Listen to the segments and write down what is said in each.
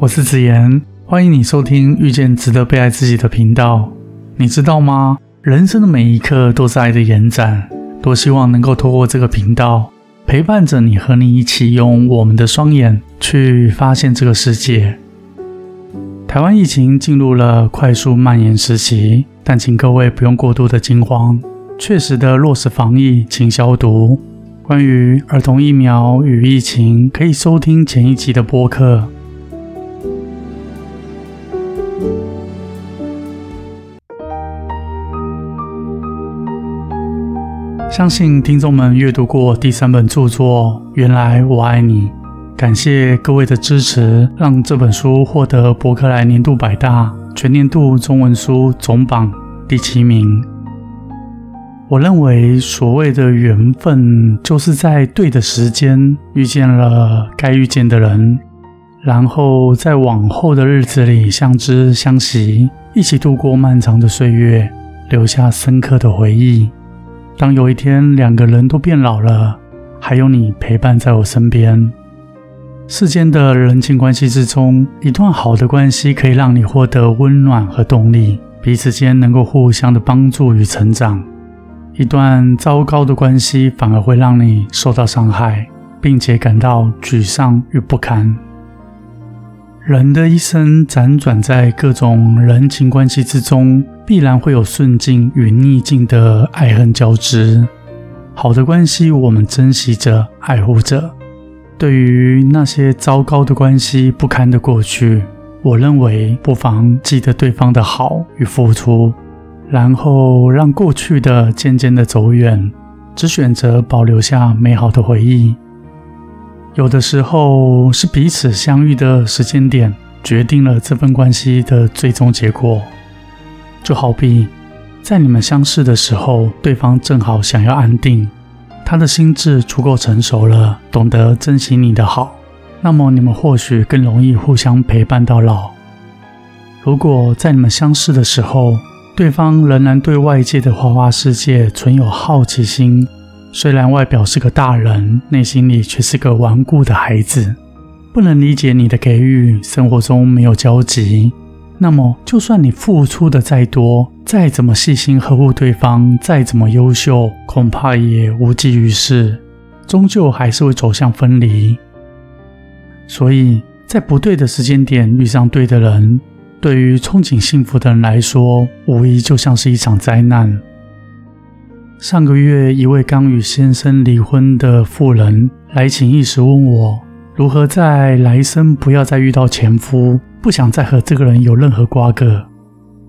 我是子言，欢迎你收听遇见值得被爱自己的频道。你知道吗？人生的每一刻都是爱的延展。多希望能够透过这个频道，陪伴着你，和你一起用我们的双眼去发现这个世界。台湾疫情进入了快速蔓延时期，但请各位不用过度的惊慌，确实的落实防疫，请消毒。关于儿童疫苗与疫情，可以收听前一集的播客。相信听众们阅读过第三本著作《原来我爱你》。感谢各位的支持，让这本书获得博客来年度百大全年度中文书总榜第七名。我认为所谓的缘分，就是在对的时间遇见了该遇见的人，然后在往后的日子里相知相惜，一起度过漫长的岁月，留下深刻的回忆。当有一天两个人都变老了，还有你陪伴在我身边。世间的人情关系之中，一段好的关系可以让你获得温暖和动力，彼此间能够互相的帮助与成长；一段糟糕的关系反而会让你受到伤害，并且感到沮丧与不堪。人的一生辗转在各种人情关系之中，必然会有顺境与逆境的爱恨交织。好的关系，我们珍惜着，爱护着。对于那些糟糕的关系、不堪的过去，我认为不妨记得对方的好与付出，然后让过去的渐渐的走远，只选择保留下美好的回忆。有的时候是彼此相遇的时间点决定了这份关系的最终结果，就好比在你们相识的时候，对方正好想要安定。他的心智足够成熟了，懂得珍惜你的好，那么你们或许更容易互相陪伴到老。如果在你们相识的时候，对方仍然对外界的花花世界存有好奇心，虽然外表是个大人，内心里却是个顽固的孩子，不能理解你的给予，生活中没有交集。那么，就算你付出的再多，再怎么细心呵护对方，再怎么优秀，恐怕也无济于事，终究还是会走向分离。所以在不对的时间点遇上对的人，对于憧憬幸福的人来说，无疑就像是一场灾难。上个月，一位刚与先生离婚的妇人来请意时问我，如何在来生不要再遇到前夫。不想再和这个人有任何瓜葛，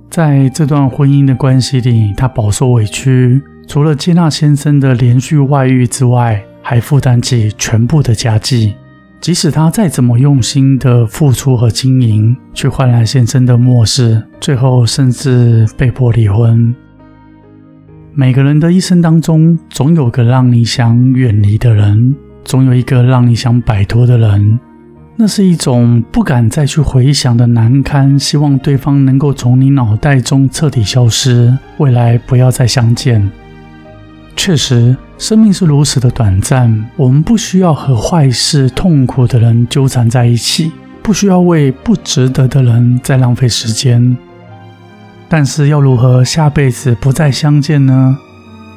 在这段婚姻的关系里，她饱受委屈，除了接纳先生的连续外遇之外，还负担起全部的家计。即使他再怎么用心的付出和经营，却换来先生的漠视，最后甚至被迫离婚。每个人的一生当中，总有个让你想远离的人，总有一个让你想摆脱的人。那是一种不敢再去回想的难堪，希望对方能够从你脑袋中彻底消失，未来不要再相见。确实，生命是如此的短暂，我们不需要和坏事、痛苦的人纠缠在一起，不需要为不值得的人再浪费时间。但是，要如何下辈子不再相见呢？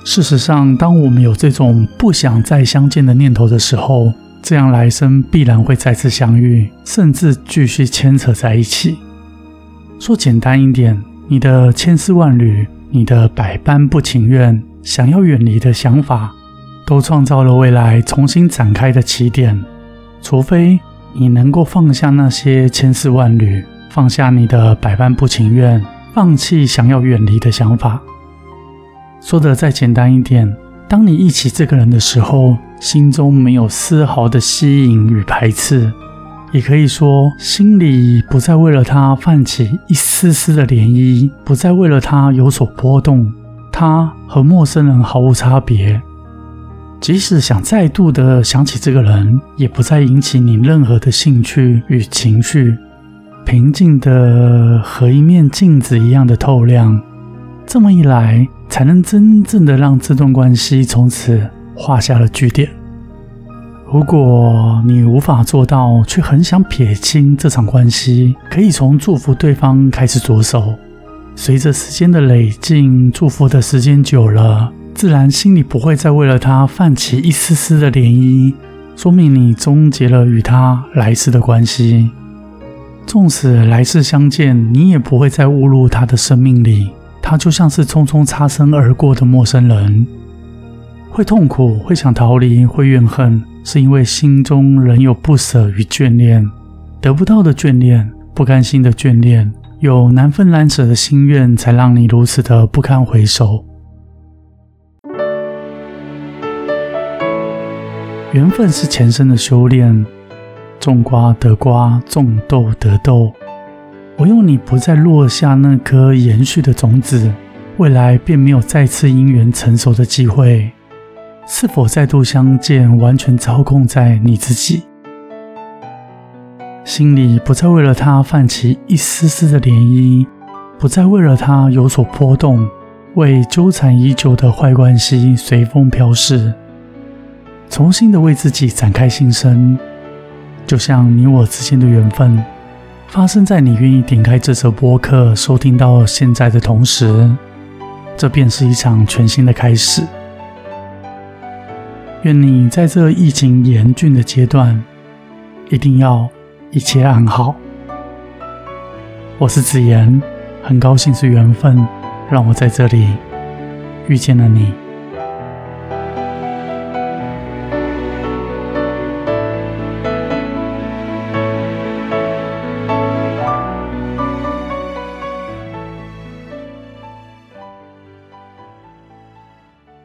事实上，当我们有这种不想再相见的念头的时候，这样来生必然会再次相遇，甚至继续牵扯在一起。说简单一点，你的千丝万缕，你的百般不情愿，想要远离的想法，都创造了未来重新展开的起点。除非你能够放下那些千丝万缕，放下你的百般不情愿，放弃想要远离的想法。说的再简单一点。当你忆起这个人的时候，心中没有丝毫的吸引与排斥，也可以说心里不再为了他泛起一丝丝的涟漪，不再为了他有所波动。他和陌生人毫无差别，即使想再度的想起这个人，也不再引起你任何的兴趣与情绪，平静的和一面镜子一样的透亮。这么一来。才能真正的让这段关系从此画下了句点。如果你无法做到，却很想撇清这场关系，可以从祝福对方开始着手。随着时间的累进，祝福的时间久了，自然心里不会再为了他泛起一丝丝的涟漪，说明你终结了与他来世的关系。纵使来世相见，你也不会再误入他的生命里。他就像是匆匆擦身而过的陌生人，会痛苦，会想逃离，会怨恨，是因为心中仍有不舍与眷恋，得不到的眷恋，不甘心的眷恋，有难分难舍的心愿，才让你如此的不堪回首。缘分是前生的修炼，种瓜得瓜，种豆得豆。我用你不再落下那颗延续的种子，未来便没有再次因缘成熟的机会。是否再度相见，完全操控在你自己。心里不再为了他泛起一丝丝的涟漪，不再为了他有所波动，为纠缠已久的坏关系随风飘逝，重新的为自己展开新生。就像你我之间的缘分。发生在你愿意点开这则播客收听到现在的同时，这便是一场全新的开始。愿你在这疫情严峻的阶段，一定要一切安好。我是子言，很高兴是缘分让我在这里遇见了你。